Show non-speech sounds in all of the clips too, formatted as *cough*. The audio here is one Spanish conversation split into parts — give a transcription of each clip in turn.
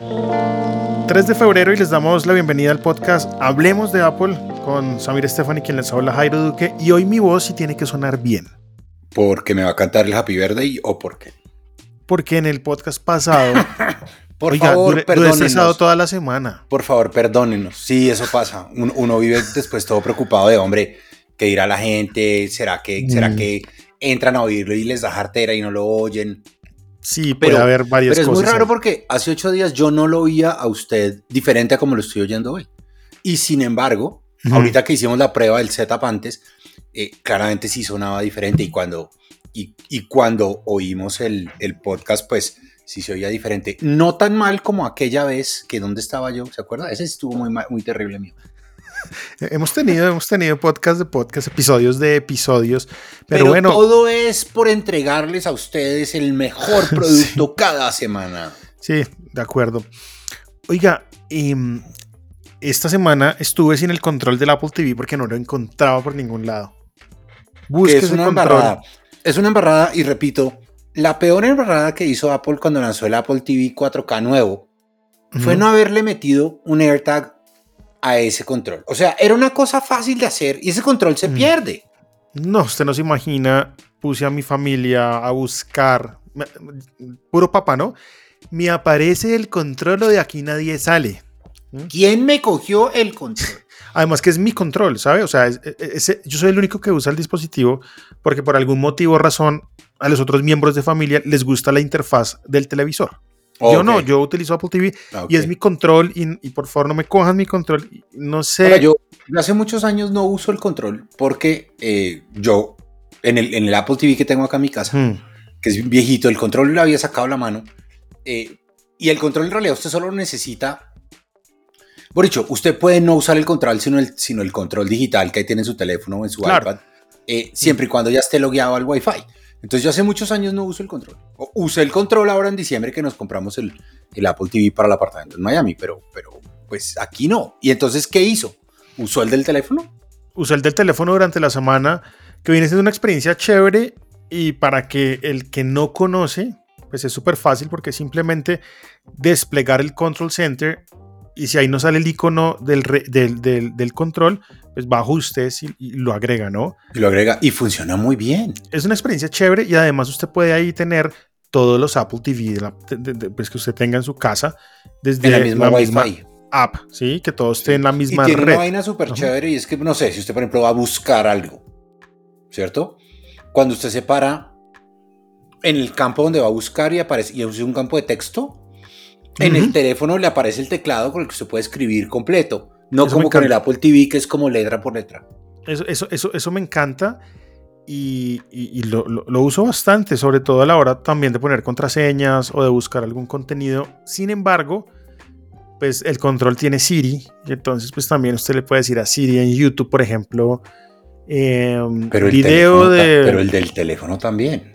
3 de febrero y les damos la bienvenida al podcast Hablemos de Apple con Samir Stephanie, quien les habla Jairo Duque. Y hoy mi voz sí tiene que sonar bien. ¿Porque me va a cantar el Happy Birthday o por qué? Porque en el podcast pasado. *laughs* por favor, perdónenos. toda la semana. Por favor, perdónenos. Sí, eso pasa. Uno, vive después todo preocupado de, hombre, ¿qué dirá la gente? ¿Será que, ¿será mm. que entran a oírlo y les da jartera y no lo oyen? Sí, puede pero, haber varias pero cosas. Pero es muy raro porque hace ocho días yo no lo oía a usted diferente a como lo estoy oyendo hoy. Y sin embargo, ahorita que hicimos la prueba del setup antes, eh, claramente sí sonaba diferente. Y cuando, y, y cuando oímos el, el, podcast, pues sí se oía diferente. No tan mal como aquella vez que donde estaba yo, ¿se acuerda? Ese estuvo muy, muy terrible mío. *laughs* hemos tenido, hemos tenido podcast de podcast, episodios de episodios, pero, bueno. Todo es por entregarles a ustedes el mejor *laughs* producto cada semana. Sí, de acuerdo. Oiga, em, esta semana estuve sin el control del Apple TV porque no lo encontraba por ningún lado. Busque es una embarrada. Es una embarrada y repito, la peor embarrada que hizo Apple cuando lanzó el Apple TV 4K nuevo fue no haberle metido un AirTag a ese control. O sea, era una cosa fácil de hacer y ese control se mm. pierde. No, usted no se imagina, puse a mi familia a buscar, puro papá, ¿no? Me aparece el control o de aquí nadie sale. ¿Mm? ¿Quién me cogió el control? *laughs* Además que es mi control, ¿sabe? O sea, yo soy el único que usa el dispositivo porque por algún motivo o razón a los otros miembros de familia les gusta la interfaz del televisor. Yo no, yo utilizo Apple TV y es mi control y, por favor no me cojan mi control. No sé. yo hace muchos años no uso el control porque eh, yo en el, en el, Apple TV que tengo acá en mi casa, hmm. que es viejito, el control le había sacado la mano eh, y el control en realidad usted solo necesita. Por dicho, usted puede no usar el control sino el, sino el control digital que tiene en su teléfono o en su iPad, eh, siempre y cuando ya esté logueado al Wi-Fi. Entonces yo hace muchos años no uso el control. usé el control ahora en diciembre que nos compramos el, Apple TV para el apartamento en Miami, pero, pero pues aquí no. ¿Y entonces qué hizo? ¿Usó el del teléfono? Usó el del teléfono durante la semana, que viene siendo una experiencia chévere y para que el que no conoce, pues es súper fácil porque simplemente desplegar el control center y si ahí no sale el icono del, del, del control, pues va a ajustes y, lo agrega, ¿no? Y lo agrega y funciona muy bien. Es una experiencia chévere y además usted puede ahí tener todos los Apple TV pues que usted tenga en su casa desde la misma, misma app, ¿sí? Que todos estén en la misma y tiene red. una vaina súper chévere y es que, no sé, si usted por ejemplo va a buscar algo, ¿cierto? Cuando usted se para en el campo donde va a buscar y aparece, y usa un campo de texto, en el teléfono le aparece el teclado con el que usted puede escribir completo. No como con el Apple TV, que es como letra por letra. Eso, eso, eso, eso me encanta y, lo, uso bastante, sobre todo a la hora también de poner contraseñas o de buscar algún contenido. Sin embargo, pues el control tiene Siri y entonces pues también usted le puede decir a Siri en YouTube, por ejemplo, em, pero el video de... Pero el del teléfono también.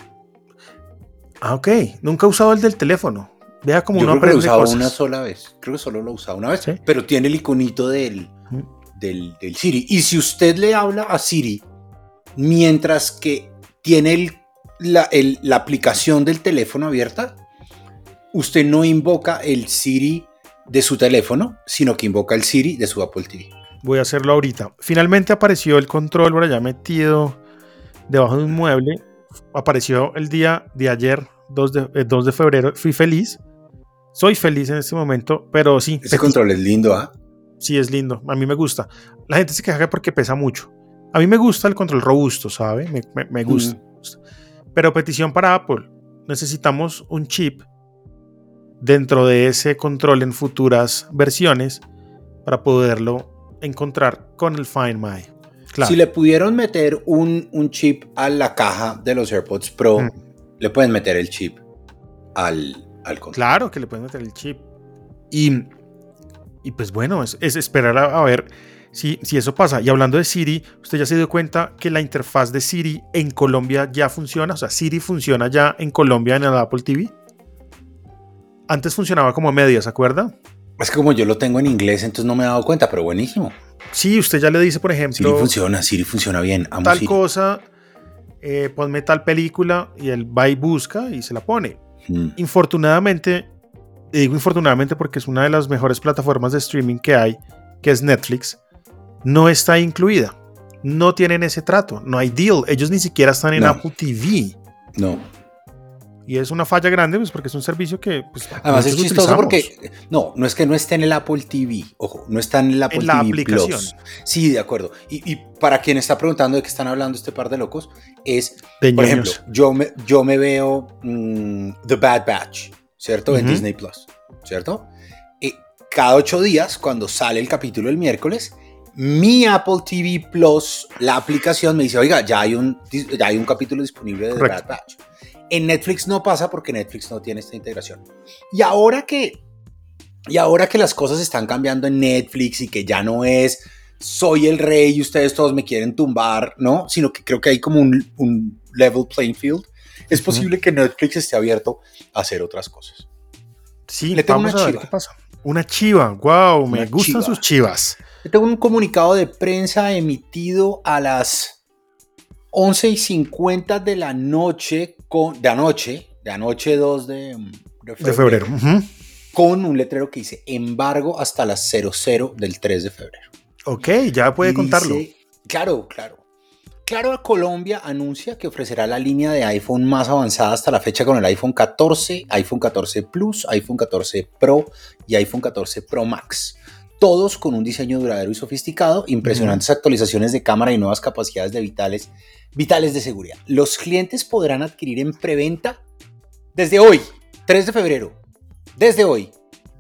Ah, ok. Nunca he usado el del teléfono. Vea como Yo uno creo que lo he usado una sola vez. Creo que solo lo usado una vez. Pero tiene el iconito del, del, Siri. Y si usted le habla a Siri mientras que tiene la, la aplicación del teléfono abierta, usted no invoca el Siri de su teléfono, sino que invoca el Siri de su Apple TV. Voy a hacerlo ahorita. Finalmente apareció el control por allá metido debajo de un mueble. Apareció el día de ayer, 2 de, 2 eh, de febrero. Fui feliz soy feliz en este momento, pero sí. Ese control es lindo, ¿ah? Sí, es lindo. A mí me gusta. La gente se queja porque pesa mucho. A mí me gusta el control robusto, ¿sabe? Me, gusta. Pero petición para Apple. Necesitamos un chip dentro de ese control en futuras versiones para poderlo encontrar con el Find My. Si le pudieron meter un, chip a la caja de los AirPods Pro, le pueden meter el chip al, Claro que le pueden meter el chip. Y, y pues bueno, es, esperar a, ver si, si, eso pasa. Y hablando de Siri, ¿usted ya se dio cuenta que la interfaz de Siri en Colombia ya funciona? O sea, Siri funciona ya en Colombia en el Apple TV. Antes funcionaba como media, ¿se acuerda? Es que como yo lo tengo en inglés, entonces no me he dado cuenta, pero buenísimo. Sí, usted ya le dice, por ejemplo. Siri funciona, Siri funciona bien. tal cosa, eh, ponme tal película y él va y busca y se la pone. Mm. Infortunadamente, y digo infortunadamente porque es una de las mejores plataformas de streaming que hay, que es Netflix, no está incluida. No tienen ese trato, no hay deal. Ellos ni siquiera están en Apple TV. No. Y es una falla grande, pues porque es un servicio que. Pues, Además es chistoso porque. No, no es que no esté en el Apple TV. Ojo, no está en el Apple en la aplicación. Sí, de acuerdo. Y, para quien está preguntando de qué están hablando este par de locos, es. por ejemplo, yo me, yo me veo mm, The Bad Batch, ¿cierto? En Disney Plus, ¿cierto? Y cada ocho días, cuando sale el capítulo el miércoles, mi Apple TV Plus, la aplicación, me dice: Oiga, ya hay un, ya hay un capítulo disponible de The Bad Batch. En Netflix no pasa porque Netflix no tiene esta integración. Y ahora que, y ahora que las cosas están cambiando en Netflix y que ya no es soy el rey y ustedes todos me quieren tumbar, ¿no? Sino que creo que hay como un, level playing field. Es posible que Netflix esté abierto a hacer otras cosas. Sí, le tengo una chiva. qué pasa. Una chiva, wow, me gustan sus chivas. Le tengo un comunicado de prensa emitido a las 11 y 50 de la noche, con, de anoche, de anoche 2 de, de febrero, con un letrero que dice embargo hasta las 00 del 3 de febrero. Ok, ya puede contarlo. claro, claro. Claro, Colombia anuncia que ofrecerá la línea de iPhone más avanzada hasta la fecha con el iPhone 14, iPhone 14 Plus, iPhone 14 Pro y iPhone 14 Pro Max todos con un diseño duradero y sofisticado, impresionantes actualizaciones de cámara y nuevas capacidades de vitales, vitales de seguridad. Los clientes podrán adquirir en preventa desde hoy, 3 de febrero, desde hoy,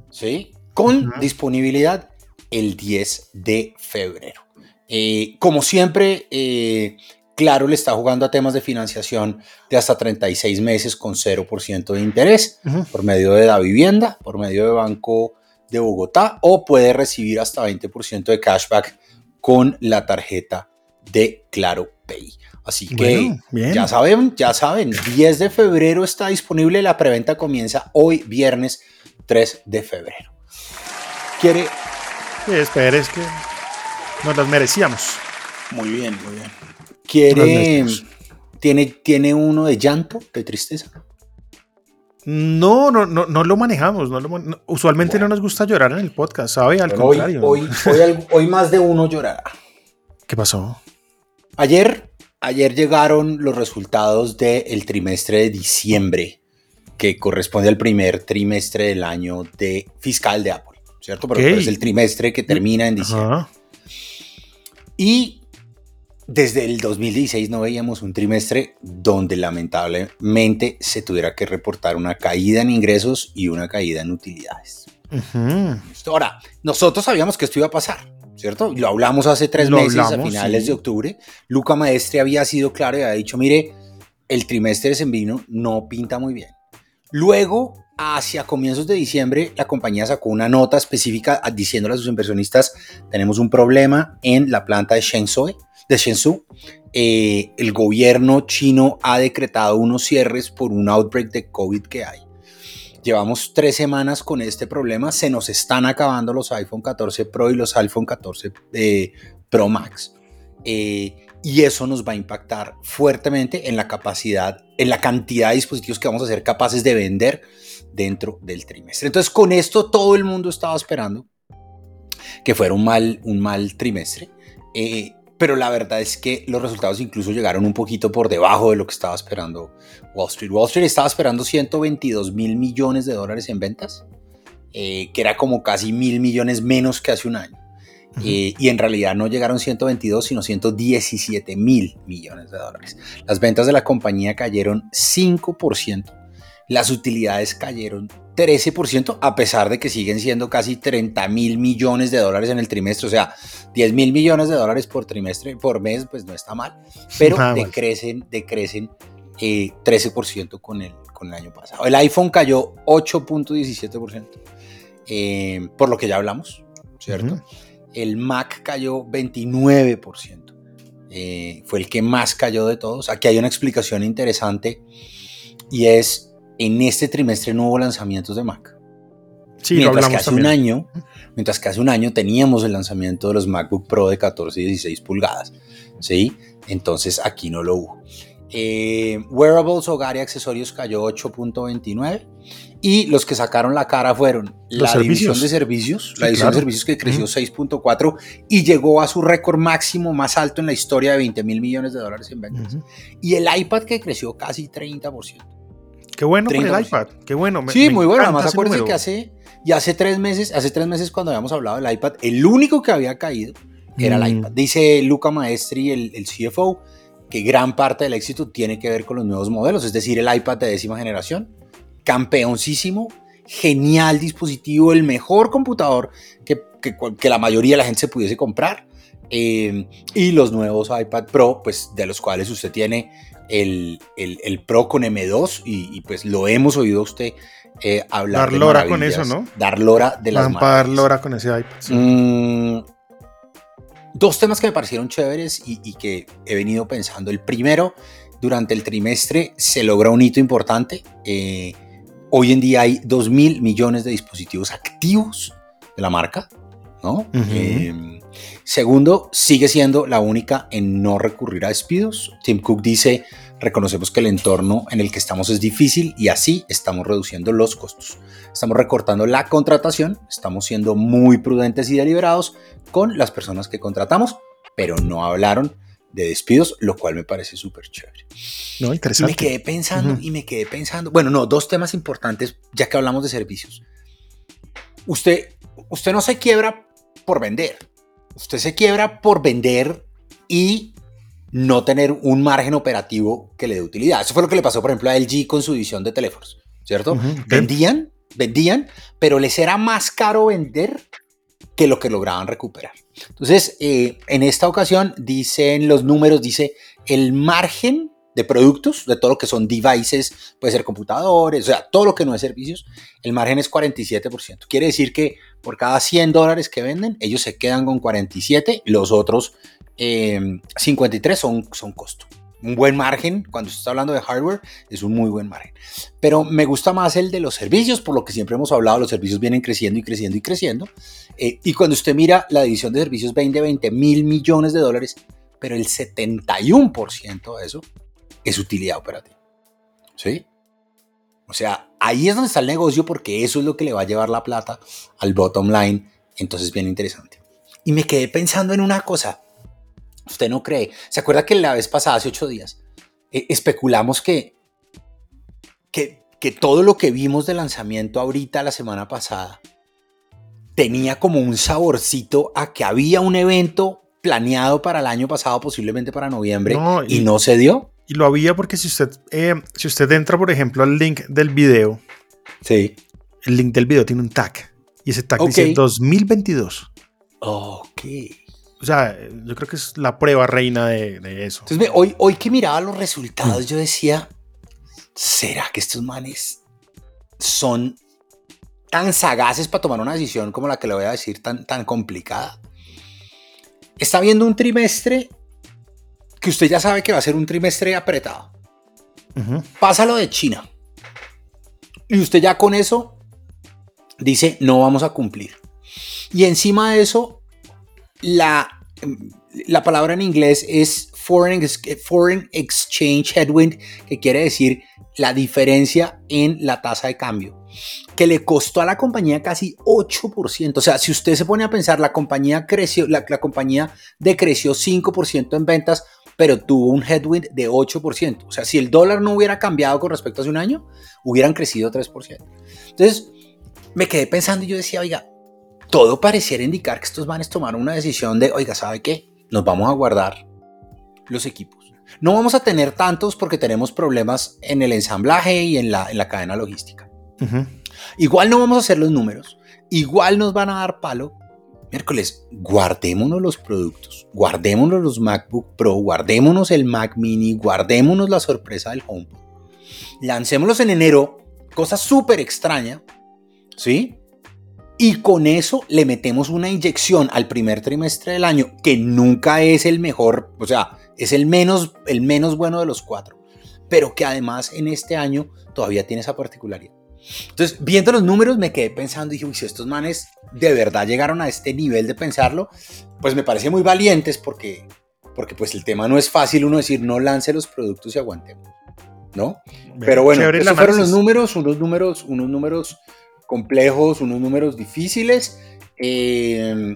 ¿sí? Con disponibilidad el 10 de febrero. Eh, como siempre, eh, Claro le está jugando a temas de financiación de hasta 36 meses con 0% de interés por medio de la vivienda, por medio de Banco de Bogotá o puede recibir hasta 20% de cashback con la tarjeta de Claro Pay. Así que ya saben, ya saben, 10 de febrero está disponible, la preventa comienza hoy viernes 3 de febrero. ¿Quiere? Sí, espera, es que nos las merecíamos. Muy bien, muy bien. ¿Quiere? ¿Tiene, ¿Tiene uno de llanto, de tristeza? No, no, no, no lo manejamos. usualmente no nos gusta llorar en el podcast, ¿sabe? Al contrario. Hoy, hoy, más de uno llorará. ¿Qué pasó? Ayer, ayer llegaron los resultados del trimestre de diciembre, que corresponde al primer trimestre del año de fiscal de Apple, ¿cierto? Pero es el trimestre que termina en diciembre. Y desde el 2016 no veíamos un trimestre donde lamentablemente se tuviera que reportar una caída en ingresos y una caída en utilidades. Ahora, nosotros sabíamos que esto iba a pasar, ¿cierto? Lo hablamos hace tres meses, a finales de octubre. Luca Maestre había sido claro y había dicho, mire, el trimestre de vino no pinta muy bien. Luego, hacia comienzos de diciembre, la compañía sacó una nota específica diciéndole a sus inversionistas, tenemos un problema en la planta de Shenzhou, de Shenzhou, eh, el gobierno chino ha decretado unos cierres por un outbreak de COVID que hay. Llevamos tres semanas con este problema, se nos están acabando los iPhone 14 Pro y los iPhone 14 eh, Pro Max. Eh, y eso nos va a impactar fuertemente en la capacidad, en la cantidad de dispositivos que vamos a ser capaces de vender dentro del trimestre. Entonces, con esto todo el mundo estaba esperando que fuera un mal, un mal trimestre pero la verdad es que los resultados incluso llegaron un poquito por debajo de lo que estaba esperando Wall Street. Wall Street estaba esperando 122 mil millones de dólares en ventas, eh, que era como casi mil millones menos que hace un año. Eh, y en realidad no llegaron 122, sino 117 mil millones de dólares. Las ventas de la compañía cayeron 5%, las utilidades cayeron 13%, a pesar de que siguen siendo casi 30 mil millones de dólares en el trimestre, o sea, 10 mil millones de dólares por trimestre, por mes, pues no está mal, pero decrecen, decrecen 13% eh, con el, con el año pasado. El iPhone cayó 8.17%, eh, por lo que ya hablamos, ¿cierto? El Mac cayó 29%. Eh, fue el que más cayó de todos. Aquí hay una explicación interesante y es en este trimestre no hubo lanzamientos de Mac. Sí, mientras que hace un año, mientras que hace un año teníamos el lanzamiento de los MacBook Pro de 14 y 16 pulgadas, ¿sí? Entonces aquí no lo hubo. Eh, wearables, hogar y accesorios cayó 8.29 Y los que sacaron la cara fueron Los la división servicios. de servicios, Sí, la división claro. de servicios que creció 6.4 y llegó a su récord máximo más alto en la historia de 20 mil millones de dólares en ventas. Y el iPad que creció casi 30%. Qué bueno con el 30%. iPad. Qué bueno. me- sí, me muy bueno. Además, acuérdense número. que hace, y hace tres meses, hace tres meses cuando habíamos hablado del iPad, el único que había caído era Mm. el iPad. Dice Luca Maestri, el, el CFO, que gran parte del éxito tiene que ver con los nuevos modelos, es decir, el iPad de décima generación, campeoncísimo, genial dispositivo, el mejor computador que, que que la mayoría de la gente se pudiese comprar. eh, y los nuevos iPad Pro, pues de los cuales usted tiene el, el- el Pro con M2 y, y, pues lo hemos oído a usted eh, hablar. Dar de lora con eso, ¿no? Dar lora de las Van para dar lora con ese iPad. sí. Mm, dos temas que me parecieron chéveres y, y que he venido pensando. El primero, durante el trimestre se logra un hito importante. Eh, hoy en día hay 2 mil millones de dispositivos activos de la marca, ¿no? Ujú. Eh, segundo, sigue siendo la única en no recurrir a despidos. Tim Cook dice, reconocemos que el entorno en el que estamos es difícil y así estamos reduciendo los costos. Estamos recortando la contratación, estamos siendo muy prudentes y deliberados con las personas que contratamos, pero no hablaron de despidos, lo cual me parece súper chévere. No, Y me interesante. quedé pensando, Ujú. y me quedé pensando, bueno, no, dos temas importantes, ya que hablamos de servicios. Usted, usted no se quiebra por vender, usted se quiebra por vender y no tener un margen operativo que le dé utilidad. Eso fue lo que le pasó, por ejemplo, a LG con su división de teléfonos, ¿cierto? Vendían, vendían, pero les era más caro vender que lo que lograban recuperar. Entonces, eh, en esta ocasión, dicen los números, dice el margen de productos, de todo lo que son devices, puede ser computadores, o sea, todo lo que no es servicios, el margen es 47%. Quiere decir que por cada 100 dólares que venden, ellos se quedan con 47, los otros eh, 53 son, son costo. Un buen margen, cuando se está hablando de hardware, es un muy buen margen. Pero me gusta más el de los servicios, por lo que siempre hemos hablado, los servicios vienen creciendo y creciendo y creciendo. Eh, y cuando usted mira la división de servicios 20, 20 mil millones de dólares, pero el 71% de eso es utilidad operativa. ¿Sí? O sea, ahí es donde está el negocio porque eso es lo que le va a llevar la plata al bottom line. Entonces, bien interesante. Y me quedé pensando en una cosa. Usted no cree. ¿Se acuerda que la vez pasada, hace ocho días, eh, especulamos que, que, que todo lo que vimos de lanzamiento ahorita la semana pasada tenía como un saborcito a que había un evento planeado para el año pasado, posiblemente para noviembre, No, y, y- no se dio? Y lo había porque si usted, eh, si usted entra, por ejemplo, al link del video, Sí. el link del video tiene un tag. Y ese tag Ok. dice 2022. Ok. O sea, yo creo que es la prueba reina de, de eso. Entonces, hoy, hoy que miraba los resultados, yo decía, ¿será que estos manes son tan sagaces para tomar una decisión como la que le voy a decir, tan, tan complicada? Está viendo un trimestre que usted ya sabe que va a ser un trimestre apretado. Ujú. Pasa lo de China. Y usted ya con eso dice, no vamos a cumplir. Y encima de eso, la, la palabra en inglés es foreign, ex- foreign exchange headwind, que quiere decir la diferencia en la tasa de cambio, que le costó a la compañía casi 8%. O sea, si usted se pone a pensar, la compañía creció, la, la compañía decreció 5% en ventas, pero tuvo un headwind de 8%. O sea, si el dólar no hubiera cambiado con respecto a hace un año, hubieran crecido 3%. Entonces, me quedé pensando y yo decía, oiga, todo pareciera indicar que estos manes tomaron una decisión de, oiga, ¿sabe qué? Nos vamos a guardar los equipos. No vamos a tener tantos porque tenemos problemas en el ensamblaje y en la, en la cadena logística. Ujú. Igual no vamos a hacer los números, igual nos van a dar palo. Miércoles, guardémonos los productos, guardémonos los MacBook Pro, guardémonos el Mac Mini, guardémonos la sorpresa del HomePod. Lancémoslos en enero, cosa súper extraña, ¿sí? Y con eso le metemos una inyección al primer trimestre del año, que nunca es el mejor, o sea, es el menos, el menos bueno de los cuatro, pero que además en este año todavía tiene esa particularidad. Entonces, viendo los números, me quedé pensando y dije, uy, si estos manes de verdad llegaron a este nivel de pensarlo, pues me parece muy valientes porque, porque pues el tema no es fácil uno decir, no lance los productos y aguantemos. ¿no? Pero bueno, esos fueron los números, unos números, unos números complejos, unos números difíciles. Em,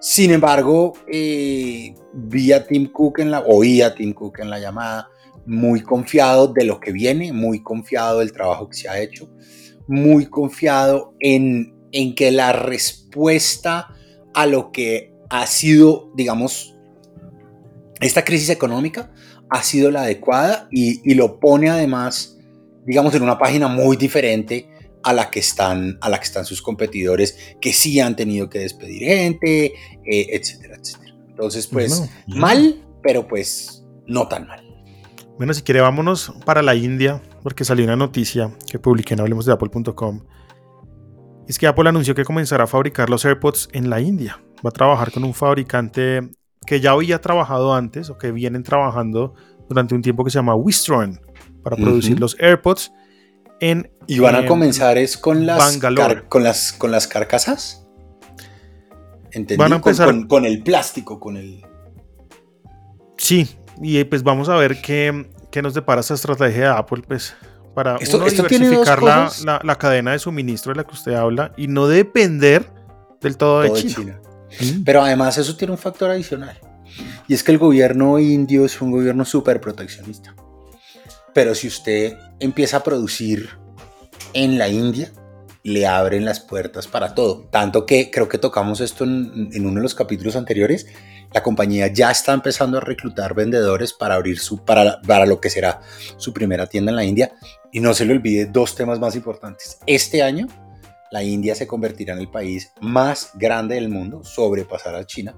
sin embargo, eh, vi a Tim Cook en la, oí a Tim Cook en la llamada, muy confiado de lo que viene, muy confiado del trabajo que se ha hecho, muy confiado en, en que la respuesta a lo que ha sido, digamos, esta crisis económica ha sido la adecuada y, lo pone además, digamos, en una página muy diferente a la que están, a la que están sus competidores que sí han tenido que despedir gente, eh, etcétera, etcétera. Entonces, pues, mal, pero pues no tan mal. Bueno, si quiere, vámonos para la India, porque salió una noticia que publiqué en hablemos de apple.com. Es que Apple anunció que comenzará a fabricar los AirPods en la India. Va a trabajar con un fabricante que ya había trabajado antes o que vienen trabajando durante un tiempo que se llama Wistron para producir los AirPods en y van a comenzar es con las con las con las carcasas. ¿Entendí? Van a empezar con, con, el plástico, con el Sí, y pues vamos a ver qué, qué nos depara esta estrategia de Apple, pues para esto, diversificar la, la, cadena de suministro de la que usted habla y no depender del todo, de China. Mm. Pero además eso tiene un factor adicional. Y es que el gobierno indio es un gobierno súper proteccionista. Pero si usted empieza a producir en la India, le abren las puertas para todo. Tanto que creo que tocamos esto en, en, uno de los capítulos anteriores. La compañía ya está empezando a reclutar vendedores para abrir su, para, para lo que será su primera tienda en la India. Y no se le olvide dos temas más importantes. Este año la India se convertirá en el país más grande del mundo, sobrepasar a China.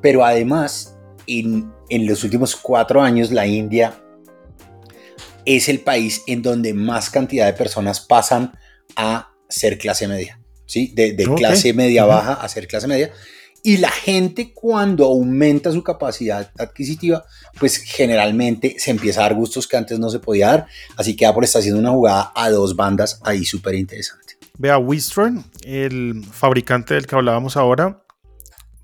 Pero además, en, los últimos cuatro años, la India es el país en donde más cantidad de personas pasan a ser clase media, ¿sí? De, clase media baja a ser clase media. Y la gente cuando aumenta su capacidad adquisitiva, pues generalmente se empieza a dar gustos que antes no se podía dar. Así que Apple está haciendo una jugada a dos bandas ahí súper interesante. Vea, Wistron, el fabricante del que hablábamos ahora,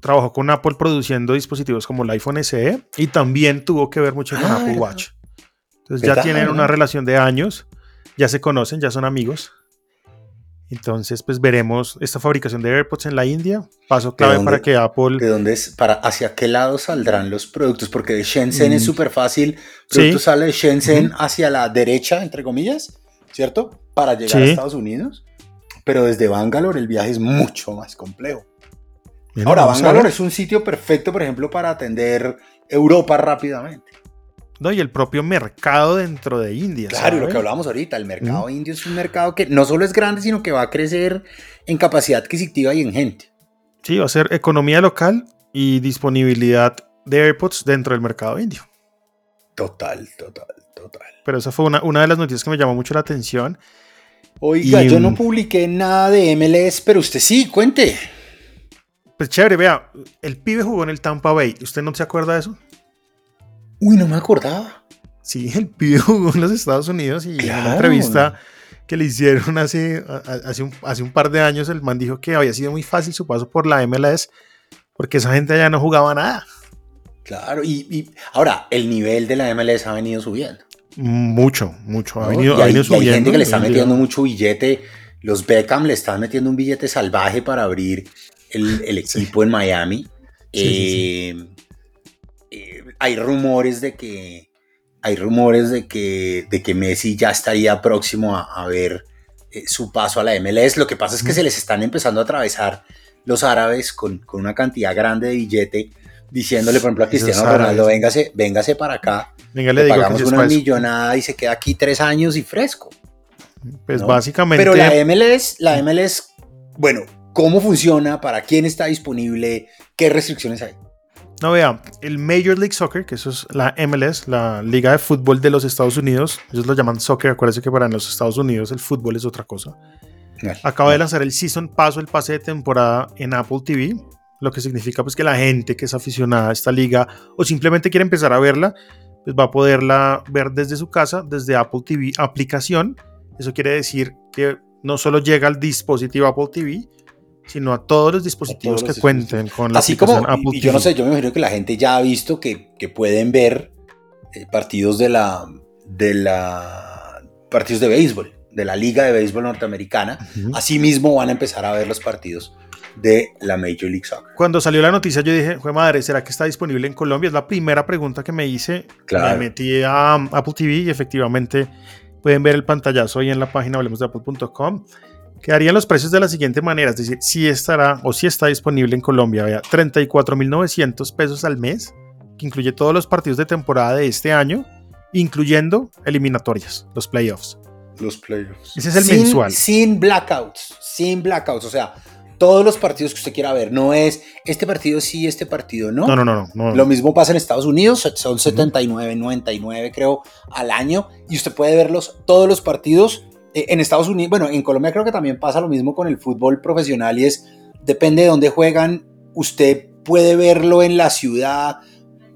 trabajó con Apple produciendo dispositivos como el iPhone SE y también tuvo que ver mucho con ah, Apple Watch. Entonces ya tienen una relación de años, ya se conocen, ya son amigos. Entonces, pues veremos esta fabricación de AirPods en la India. Paso clave para que Apple. ¿De dónde es? Para, ¿Hacia qué lado saldrán los productos? Porque de Shenzhen es mm. súper fácil. Producto sale de Shenzhen hacia la derecha, entre comillas, ¿cierto? Para llegar a Estados Unidos pero desde Bangalore el viaje es mucho más complejo. Ahora, Bangalore es un sitio perfecto, por ejemplo, para atender Europa rápidamente. No, y el propio mercado dentro de India. Claro, lo que hablábamos ahorita, el mercado indio es un mercado que no solo es grande, sino que va a crecer en capacidad adquisitiva y en gente. Sí, va a ser economía local y disponibilidad de AirPods dentro del mercado indio. Total, total, total. Pero esa fue una, una de las noticias que me llamó mucho la atención. Oiga, yo no publiqué nada de MLS, pero usted sí, cuente. Pues chévere, vea, el pibe jugó en el Tampa Bay. ¿Usted no se acuerda de eso? Uy, no me acordaba. Sí, el pibe *laughs* jugó en los Estados Unidos y en una entrevista que le hicieron hace, hace, un, hace un par de años, el man dijo que había sido muy fácil su paso por la MLS porque esa gente allá no jugaba nada. Claro, y, y ahora el nivel de la MLS ha venido subiendo. Mucho, mucho. Ha venido, y hay, gente que le está metiendo mucho billete. Los Beckham le están metiendo un billete salvaje para abrir el, equipo en Miami. Eh, eh, hay rumores de que hay rumores de que, de que Messi ya estaría próximo a, ver eh, su paso a la MLS. Lo que pasa es que se les están empezando a atravesar los árabes con, con una cantidad grande de billete diciéndole, por ejemplo, a Cristiano Ronaldo, véngase, véngase para acá, Venga, le, pagamos una millonada y se queda aquí tres años y fresco. Pues básicamente... Pero la MLS, la MLS, bueno, ¿cómo funciona? ¿Para quién está disponible? ¿Qué restricciones hay? No, vea, el Major League Soccer, que eso es la MLS, la Liga de Fútbol de los Estados Unidos, ellos lo llaman soccer, acuérdense que para los Estados Unidos el fútbol es otra cosa. Acaba de lanzar el Season Pass el pase de temporada en Apple TV lo que significa pues que la gente que es aficionada a esta liga o simplemente quiere empezar a verla, pues va a poderla ver desde su casa, desde Apple TV aplicación. Eso quiere decir que no solo llega al dispositivo Apple TV, sino a todos los dispositivos que cuenten con la Así como, Apple y, Yo no sé, yo me imagino que la gente ya ha visto que, que pueden ver eh, partidos de la, de la partidos de béisbol, de la Liga de Béisbol Norteamericana. Asimismo van a empezar a ver los partidos de la Major League Soccer. Cuando salió la noticia yo dije, fue madre, ¿será que está disponible en Colombia? Es la primera pregunta que me hice. Me metí a Apple TV y efectivamente pueden ver el pantallazo ahí en la página hablemosdeapple.com. Quedarían los precios de la siguiente manera, es decir, si estará o si está disponible en Colombia, vea, 34.900 pesos al mes, que incluye todos los partidos de temporada de este año, incluyendo eliminatorias, los playoffs. Los playoffs. Ese es el mensual. Sin blackouts, sin blackouts, o sea, todos los partidos que usted quiera ver, no es este partido sí, este partido no. No, no, no. no, Lo mismo pasa en Estados Unidos, son 79, 99 creo al año, y usted puede verlos todos los partidos en Estados Unidos, bueno, en Colombia creo que también pasa lo mismo con el fútbol profesional y es, depende de dónde juegan, usted puede verlo en la ciudad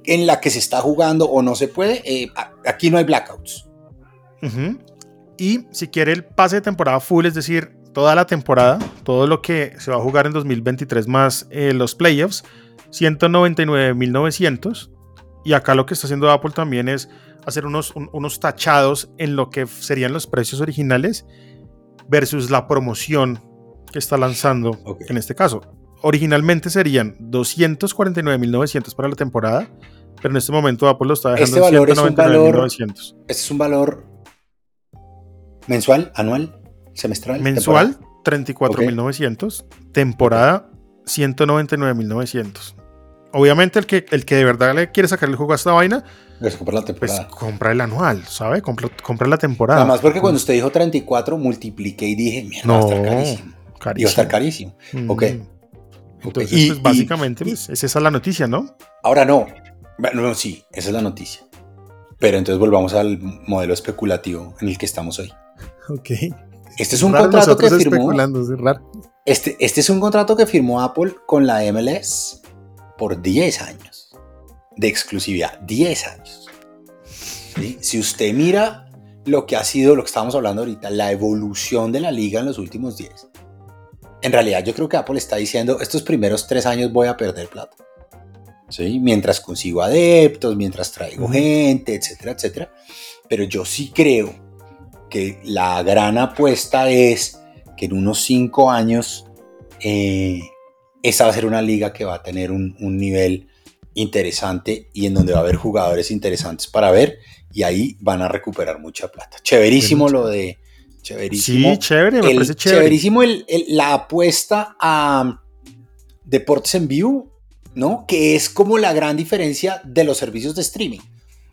en la que se está jugando o no se puede. Eh, aquí no hay blackouts. Y si quiere el pase de temporada full, es decir, toda la temporada, todo lo que se va a jugar en 2023 más eh, los playoffs, 199.900. Y acá lo que está haciendo Apple también es hacer unos, unos tachados en lo que serían los precios originales versus la promoción que está lanzando en este caso. Originalmente serían 249.900 para la temporada, pero en este momento Apple lo está dejando este valor en 199.900. Este es un valor mensual, anual, semestral. Mensual, 34.900. Temporada, 199.900. Obviamente el que, el que de verdad le quiere sacar el juego a esta vaina, pues compra la temporada. Pues compra el anual, ¿sabe? Compra, compra la temporada. Además porque cuando usted dijo 34, multipliqué y dije, mierda, va a estar carísimo. carísimo. Iba a estar carísimo. Mm. Ok. Entonces, y, pues básicamente pues, es esa la noticia, ¿no? Ahora no. No, sí, esa es la noticia. Pero entonces volvamos al modelo especulativo en el que estamos hoy. Ok. Este es un contrato que firmó. Este, este es un contrato que firmó Apple con la MLS por 10 años de exclusividad. 10 años. Si usted mira lo que ha sido, lo que estábamos hablando ahorita, la evolución de la liga en los últimos 10. En realidad yo creo que Apple está diciendo, estos primeros 3 años voy a perder plata. ¿Sí? Mientras consigo adeptos, mientras traigo gente, etcétera, etcétera. Pero yo sí creo que la gran apuesta es que en unos 5 años eh, esa va a ser una liga que va a tener un, nivel interesante y en donde va a haber jugadores interesantes para ver y ahí van a recuperar mucha plata. Chéverísimo lo de... Chéverísimo. Sí, chévere, me parece chévere. Chéverísimo la apuesta a deportes en vivo, ¿no? Que es como la gran diferencia de los servicios de streaming.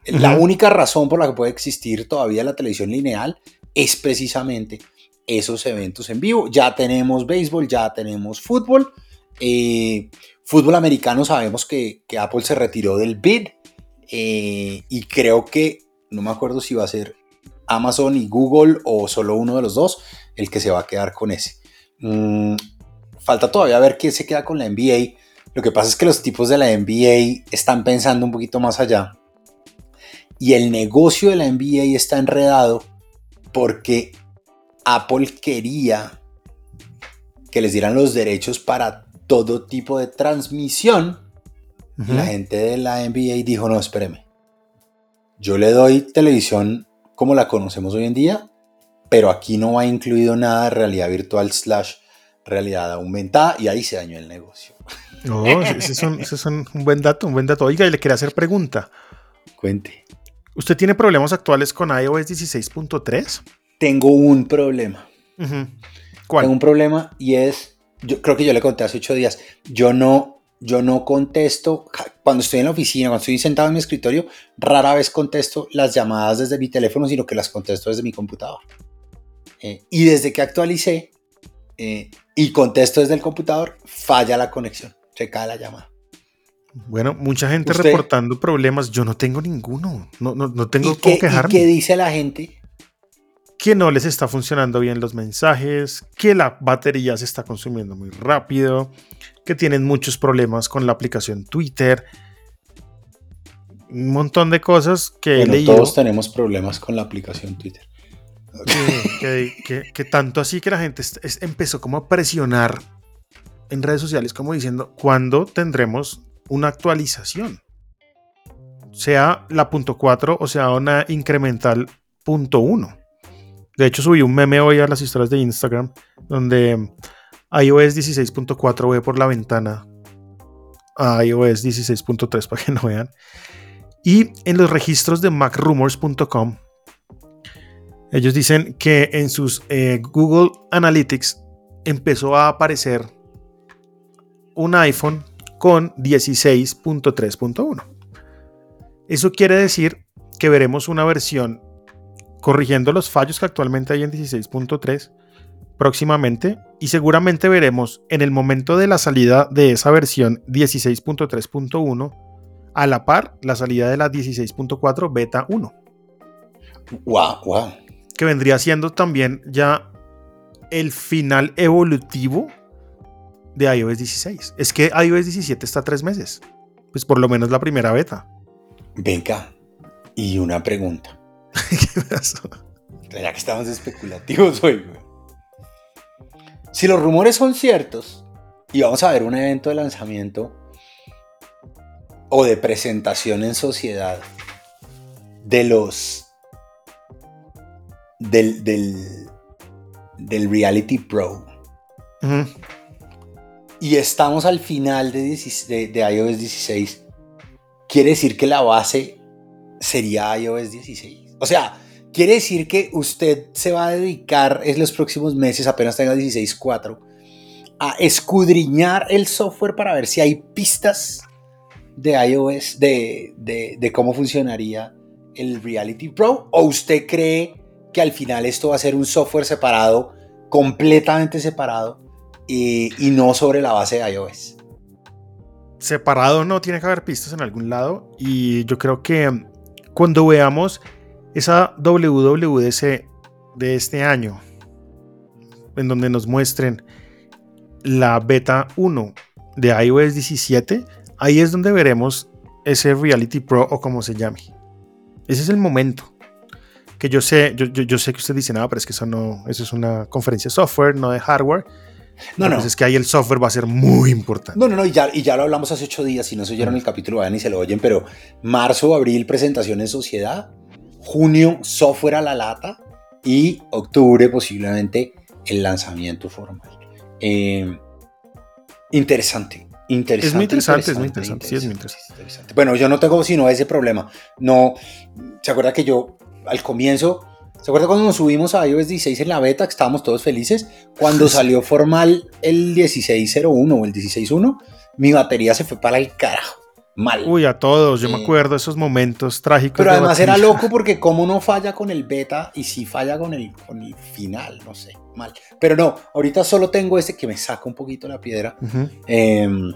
La única razón por la que puede existir todavía la televisión lineal es precisamente esos eventos en vivo. Ya tenemos béisbol, ya tenemos fútbol, eh, fútbol americano sabemos que, Apple se retiró del bid eh, y creo que, no me acuerdo si va a ser Amazon y Google o solo uno de los dos el que se va a quedar con ese. Mm, falta todavía ver quién se queda con la NBA. Lo que pasa es que los tipos de la NBA están pensando un poquito más allá. Y el negocio de la NBA está enredado porque Apple quería que les dieran los derechos para todo tipo de transmisión, la gente de la NBA dijo, no, espéreme, yo le doy televisión como la conocemos hoy en día, pero aquí no va incluido nada de realidad virtual slash realidad aumentada y ahí se dañó el negocio. No, ese es, un, buen dato, un buen dato. Oiga, y le quería hacer pregunta. Cuente. ¿Usted tiene problemas actuales con iOS 16.3? Tengo un problema. ¿Cuál? Tengo un problema y es yo creo que yo le conté hace ocho días, yo no, yo no contesto, cuando estoy en la oficina, cuando estoy sentado en mi escritorio, rara vez contesto las llamadas desde mi teléfono, sino que las contesto desde mi computador. Eh, y desde que actualicé eh, y contesto desde el computador, falla la conexión, se cae la llamada. Bueno, mucha gente reportando problemas, yo no tengo ninguno, no, no, no tengo que quejarme. ¿Y qué dice la gente? Que no les está funcionando bien los mensajes, que la batería se está consumiendo muy rápido, que tienen muchos problemas con la aplicación Twitter. Un montón de cosas que Todos tenemos problemas con la aplicación Twitter. que, tanto así que la gente empezó como a presionar en redes sociales como diciendo, ¿cuándo tendremos una actualización? sea la punto 4 o sea una incremental punto 1. De hecho, subí un meme hoy a las historias de Instagram donde iOS 16.4 ve por la ventana a iOS 16.3 *laughs* para que no vean. Y en los registros de macrumors.com, ellos dicen que en sus eh, Google Analytics empezó a aparecer un iPhone con 16.3.1. Eso quiere decir que veremos una versión corrigiendo los fallos que actualmente hay en 16.3 próximamente y seguramente veremos en el momento de la salida de esa versión 16.3.1 a la par la salida de la 16.4 beta 1. Wow, wow. Que vendría siendo también ya el final evolutivo de iOS 16. Es que iOS 17 está tres meses. Pues por lo menos la primera beta. Venga, y una pregunta. ¿Qué pasó? Ya que estamos especulativos hoy, Si los rumores son ciertos y vamos a ver un evento de lanzamiento o de presentación en sociedad de los del, del, del Reality Pro. Y estamos al final de, de, iOS 16. Quiere decir que la base sería iOS 16. O sea, quiere decir que usted se va a dedicar en los próximos meses, apenas tenga 16.4, a escudriñar el software para ver si hay pistas de iOS, de, de, cómo funcionaría el Reality Pro? ¿O usted cree que al final esto va a ser un software separado, completamente separado, y, y no sobre la base de iOS? Separado no, tiene que haber pistas en algún lado. Y yo creo que cuando veamos esa WWDC de este año, en donde nos muestren la beta 1 de iOS 17, ahí es donde veremos ese Reality Pro o como se llame. Ese es el momento. Que yo sé, yo, yo, sé que usted dice, nada, pero es que eso no, eso es una conferencia de software, no de hardware. No, no. es que ahí el software va a ser muy importante. No, no, no, y ya, y ya lo hablamos hace ocho días, si no se oyeron el capítulo, vayan y se lo oyen, pero marzo, abril, presentación en sociedad, junio, software a la lata, y octubre, posiblemente, el lanzamiento formal. Eh, interesante, Interesante. Es muy interesante, es muy interesante, sí, es muy interesante. Bueno, yo no tengo sino ese problema. No, ¿se acuerda que yo al comienzo, ¿se acuerda cuando nos subimos a iOS 16 en la beta, que estábamos todos felices? Cuando *laughs* salió formal el 16.01 o el 16.1, mi batería se fue para el carajo. Mal. Uy, a todos, yo me acuerdo de esos momentos trágicos. Pero además era loco porque cómo no falla con el beta y si falla con el, con el final, no sé mal. Pero no, ahorita solo tengo ese que me saca un poquito la piedra. Em,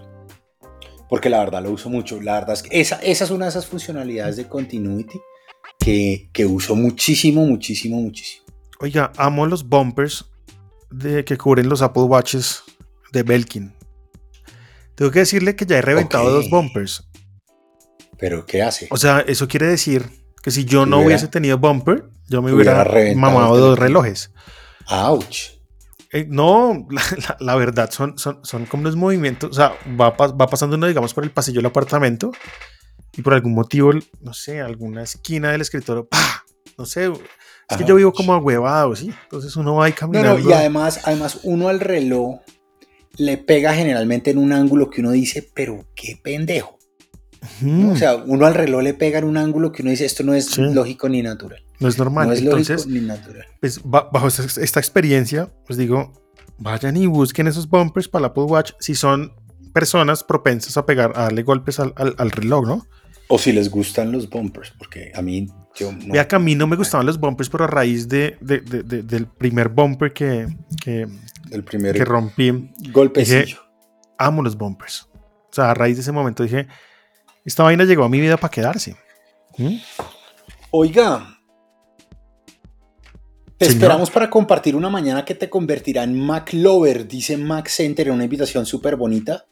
porque la verdad lo uso mucho. La verdad es que esa, esa es una de esas funcionalidades de continuity que, que uso muchísimo, muchísimo, muchísimo. Oiga, amo los bumpers de, que cubren los Apple Watches de Belkin. Tengo que decirle que ya he reventado dos bumpers. ¿Pero qué hace? O sea, eso quiere decir que si yo no hubiese tenido bumper, yo me hubiera, mamado dos relojes. ¡Auch! Eh, no, *laughs* la, verdad, son, son, son como unos movimientos. O sea, va, va pasando uno, digamos, por el pasillo del apartamento y por algún motivo, no sé, alguna esquina del escritorio, ¡pah! No sé, es que yo vivo como ahuevado, ¿sí? Entonces uno va ahí caminando. y además, además, uno al reloj le pega generalmente en un ángulo que uno dice, pero qué pendejo. O sea, uno al reloj le pega en un ángulo que uno dice, esto no es lógico ni natural. No es normal. No es Entonces, lógico ni natural. Pues, bajo esta, experiencia, pues digo, vayan y busquen esos bumpers para el Apple Watch si son personas propensas a pegar, a darle golpes al, reloj, ¿no? O si les gustan los bumpers, porque a mí yo no. Vea que a mí no me gustaban los bumpers, pero a raíz de, del primer bumper que, que, el primer que rompí, golpecillo. amo los bumpers. O sea, a raíz de ese momento dije, esta vaina llegó a mi vida para quedarse. ¿Mm? Oiga, te esperamos para compartir una mañana que te convertirá en Mac Lover, dice Mac Center, en una invitación súper bonita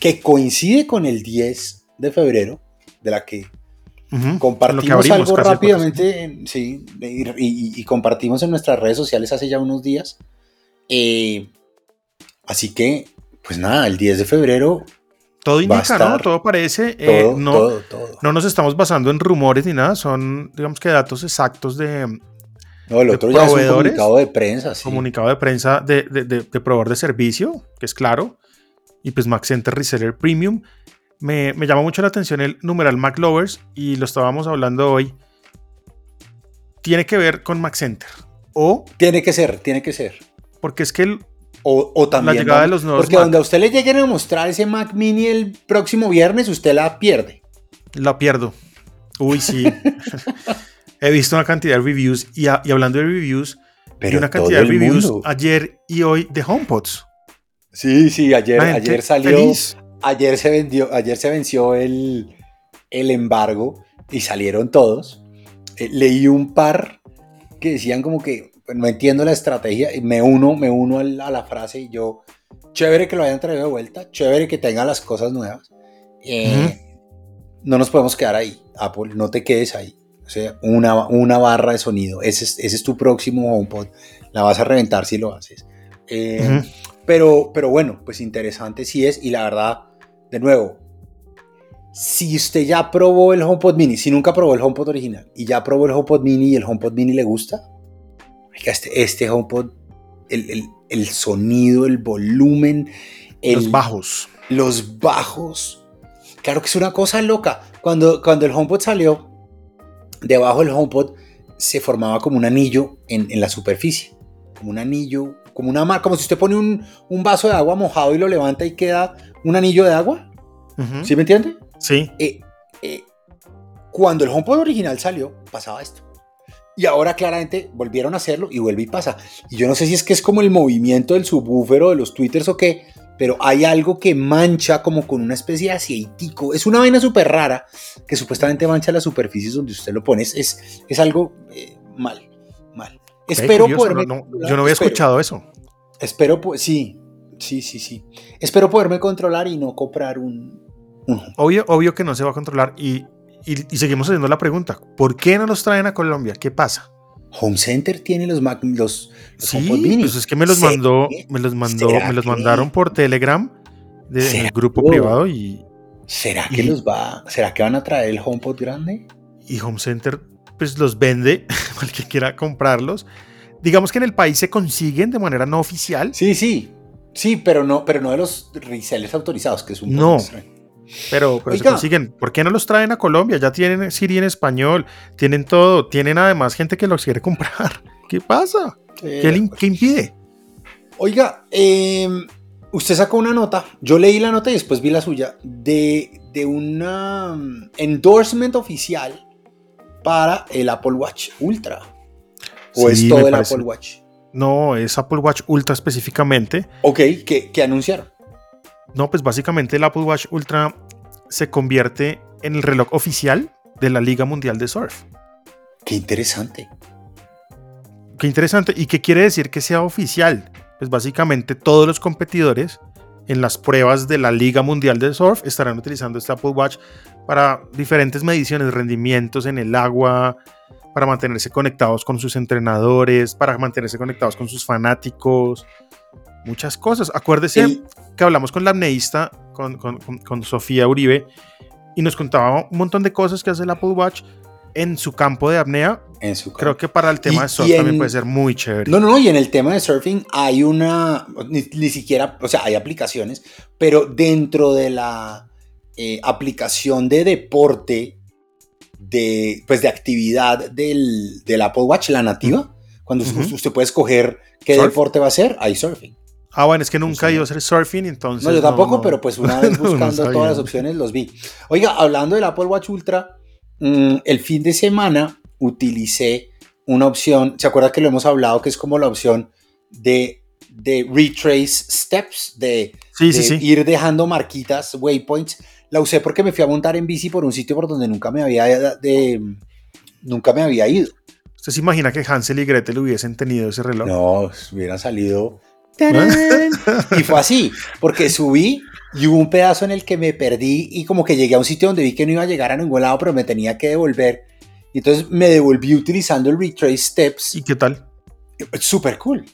que coincide con el 10 de febrero, de la que compartimos algo rápidamente, sí, y, compartimos en nuestras redes sociales hace ya unos días. Eh, así que, pues nada, el 10 de febrero todo indica, ¿no? Todo parece. Eh, no, no nos estamos basando en rumores ni nada, son, digamos que datos exactos de. No, el otro ya es un comunicado de prensa, sí. Comunicado de prensa de, de, de, de, proveedor de servicio, que es claro. Y pues Mac Center Reseller Premium. Me, me llama mucho la atención el numeral Mac Lovers y lo estábamos hablando hoy. Tiene que ver con Mac Center. O. Tiene que ser, tiene que ser. Porque es que el, o, también. La llegada de los nuevos Porque donde a usted le lleguen a mostrar ese Mac Mini el próximo viernes, usted la pierde. La pierdo. Uy, sí. *laughs* He visto una cantidad de reviews y, hablando de reviews, Pero una cantidad de reviews ayer y hoy de HomePods. Sí, sí, ayer, ayer salió. Ayer se vendió, ayer se venció el, el embargo y salieron todos. Eh, leí un par que decían como que no entiendo la estrategia y me uno, me uno a la, frase y yo, chévere que lo hayan traído de vuelta, chévere que tenga las cosas nuevas. Eh, no nos podemos quedar ahí, Apple, no te quedes ahí. O sea, una, una barra de sonido, ese es, ese es tu próximo HomePod, la vas a reventar si lo haces. Eh, pero, pero bueno, pues interesante sí es y la verdad, de nuevo, si usted ya probó el HomePod mini, si nunca probó el HomePod original y ya probó el HomePod mini y el HomePod mini le gusta, este, este HomePod, el, sonido, el volumen. los bajos. Los bajos. Claro que es una cosa loca. Cuando, cuando el HomePod salió, debajo del HomePod se formaba como un anillo en, la superficie. Como un anillo, como una marca, como si usted pone un, vaso de agua mojado y lo levanta y queda un anillo de agua. ¿Sí me entiende? Sí. Eh, eh, cuando el HomePod original salió, pasaba esto. Y ahora claramente volvieron a hacerlo y vuelve y pasa. Y yo no sé si es que es como el movimiento del subwoofer o de los twitters o qué, pero hay algo que mancha como con una especie de aceitico. Es una vaina súper rara que supuestamente mancha las superficies donde usted lo pone. Es, es, algo eh, mal, mal. Espero poderme... yo no había escuchado eso. Espero, pues sí, sí, sí, sí. Espero poderme controlar y no comprar un... Obvio, obvio que no se va a controlar y y, seguimos haciendo la pregunta, ¿por qué no los traen a Colombia? ¿Qué pasa? Home Center tiene los Mac, los, sí, pues es que me los mandó, me los mandó, me los mandaron por Telegram del grupo privado y ¿Será que los va, será que van a traer el HomePod grande? Y Home Center pues los vende *laughs* al que quiera comprarlos. Digamos que en el país se consiguen de manera no oficial. Sí, sí. Sí, pero no, pero no de los resellers autorizados, que es un poco no. Pero, pero se consiguen. ¿Por qué no los traen a Colombia? Ya tienen Siri en español, tienen todo, tienen además gente que los quiere comprar. ¿Qué pasa? ¿Qué, impide? Oiga, em, usted sacó una nota, yo leí la nota y después vi la suya, de, de un mm, endorsement oficial para el Apple Watch Ultra. ¿O es todo el Apple Watch? No, es Apple Watch Ultra específicamente. Ok, ¿qué, qué anunciaron? No, pues básicamente el Apple Watch Ultra se convierte en el reloj oficial de la Liga Mundial de Surf. Qué interesante. Qué interesante. ¿Y qué quiere decir que sea oficial? Pues básicamente todos los competidores en las pruebas de la Liga Mundial de Surf estarán utilizando este Apple Watch para diferentes mediciones, rendimientos en el agua, para mantenerse conectados con sus entrenadores, para mantenerse conectados con sus fanáticos, muchas cosas. Acuérdese que hablamos con la apneísta, con, con, Sofía Uribe, y nos contaba un montón de cosas que hace el Apple Watch en su campo de apnea. En su Creo que para el tema de surf también puede ser muy chévere. No, no, no, y en el tema de surfing hay una, ni, siquiera, o sea, hay aplicaciones, pero dentro de la eh, aplicación de deporte, de, pues de actividad del, del Apple Watch, la nativa, cuando usted puede escoger qué deporte va a hacer, hay surfing. Ah, bueno, es que nunca ido a hacer surfing, entonces. No, yo tampoco, pero pues una *laughs* vez buscando todas las opciones los vi. Oiga, hablando del Apple Watch Ultra, mm, el fin de semana utilicé una opción, ¿se acuerda que lo hemos hablado? Que es como la opción de, de retrace steps, de, ir dejando marquitas, waypoints. La usé porque me fui a montar en bici por un sitio por donde nunca me había, de, nunca me había ido. ¿Usted se imagina que Hansel y Gretel hubiesen tenido ese reloj? No, hubieran salido *laughs* y fue así, porque subí y hubo un pedazo en el que me perdí y como que llegué a un sitio donde vi que no iba a llegar a ningún lado, pero me tenía que devolver. Y entonces me devolví utilizando el Retrace Steps. ¿Y qué tal? Súper cool.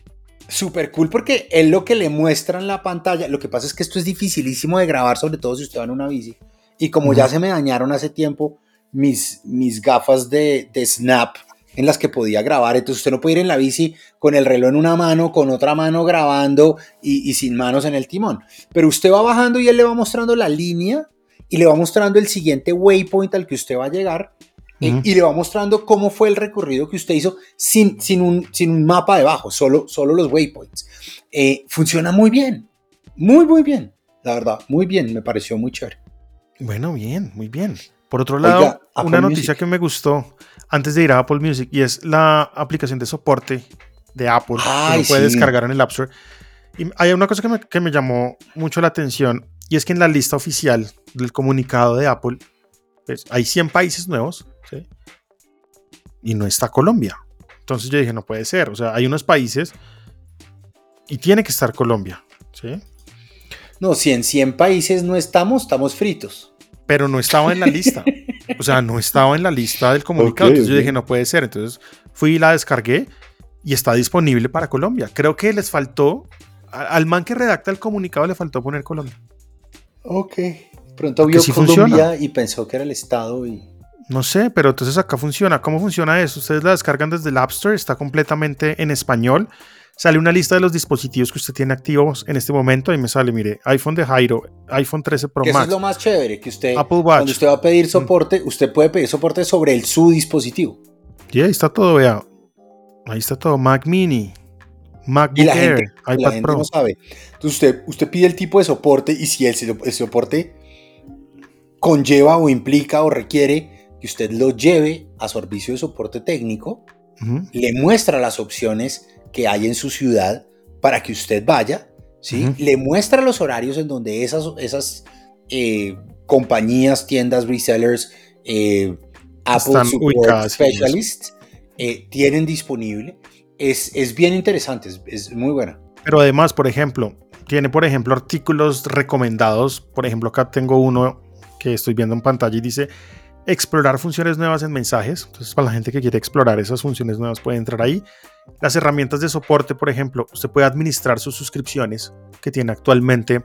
Súper cool porque él lo que le muestra en la pantalla, lo que pasa es que esto es dificilísimo de grabar, sobre todo si usted va en una bici. Y como ya se me dañaron hace tiempo mis, mis gafas de, de Snap en las que podía grabar, entonces usted no puede ir en la bici con el reloj en una mano, con otra mano grabando y, y sin manos en el timón. Pero usted va bajando y él le va mostrando la línea y le va mostrando el siguiente waypoint al que usted va a llegar eh, y le va mostrando cómo fue el recorrido que usted hizo sin, sin, un, sin un mapa debajo, solo, solo los waypoints. Eh, funciona muy bien, muy, muy bien, la verdad, muy bien, me pareció muy chévere. Bueno, bien, muy bien. Por otro lado, una noticia que me gustó antes de ir a Apple Music y es la aplicación de soporte de Apple que uno puede descargar en el App Store. Y hay una cosa que me, que me llamó mucho la atención y es que en la lista oficial del comunicado de Apple pues, hay 100 países nuevos y no está Colombia. Entonces yo dije, no puede ser. O sea, hay unos países y tiene que estar Colombia. ¿sí? No, si en 100 países no estamos, estamos fritos. Pero no estaba en la lista. *laughs* o sea, no estaba en la lista del comunicado. entonces yo dije, no puede ser. Entonces fui y la descargué y está disponible para Colombia. Creo que les faltó, al man que redacta el comunicado le faltó poner Colombia. Ok. Pronto vio Colombia y pensó que era el Estado y... No sé, pero entonces acá funciona. ¿Cómo funciona eso? Ustedes la descargan desde el App Store, está completamente en español. Sale una lista de los dispositivos que usted tiene activos en este momento y me sale, mire, iPhone de Jairo, iPhone 13 Pro Max. Eso es lo más chévere, que usted, Apple Watch. cuando usted va a pedir soporte, usted puede pedir soporte sobre el su dispositivo. Y ahí está todo, vea. Ahí está todo, Mac Mini, MacBook y la gente, iPad Pro. no sabe. Entonces usted, usted pide el tipo de soporte y si el, el soporte conlleva o implica o requiere que usted lo lleve a servicio de soporte técnico, le muestra las opciones que hay en su ciudad para que usted vaya, ¿sí? le muestra los horarios en donde esas, esas eh, compañías, tiendas, resellers, eh, Apple Support Specialists eh, tienen disponible. Es, es bien interesante, es, es muy buena. Pero además, por ejemplo, tiene, por ejemplo, artículos recomendados. Por ejemplo, acá tengo uno que estoy viendo en pantalla y dice explorar funciones nuevas en mensajes. Entonces, para la gente que quiere explorar esas funciones nuevas puede entrar ahí. Las herramientas de soporte, por ejemplo, usted puede administrar sus suscripciones que tiene actualmente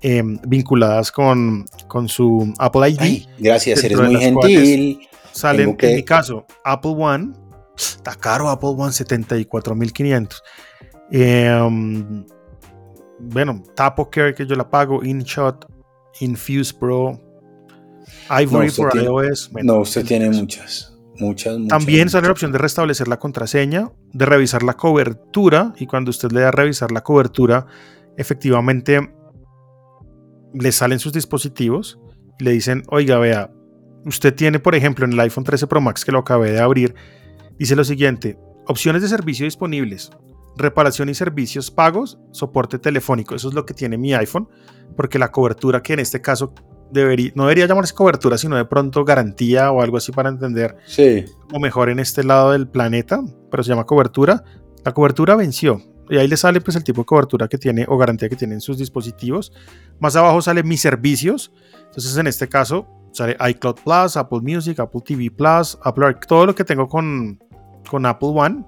em, vinculadas con, con, su Apple ID. gracias, eres muy gentil. Salen, en mi caso, Apple One. Está caro Apple One, 74.500. Eh, bueno, TapoCare que yo la pago, InShot, Infuse Pro, Ivory por iOS. no, usted tiene muchas, muchas, También sale la opción de restablecer la contraseña, de revisar la cobertura y cuando usted le da a revisar la cobertura, efectivamente le salen sus dispositivos y le dicen, oiga, vea, usted tiene, por ejemplo, en el iPhone 13 Pro Max que lo acabé de abrir, dice lo siguiente, opciones de servicio disponibles, reparación y servicios pagos, soporte telefónico, eso es lo que tiene mi iPhone, porque la cobertura que en este caso no debería llamarse cobertura, sino de pronto garantía o algo así para entender sí. o mejor en este lado del planeta, pero se llama cobertura. La cobertura venció y ahí le sale pues el tipo de cobertura que tiene o garantía que tienen sus dispositivos. Más abajo sale mis servicios. Entonces en este caso sale iCloud Plus, Apple Music, Apple TV Plus, Apple todo lo que tengo con, con Apple One.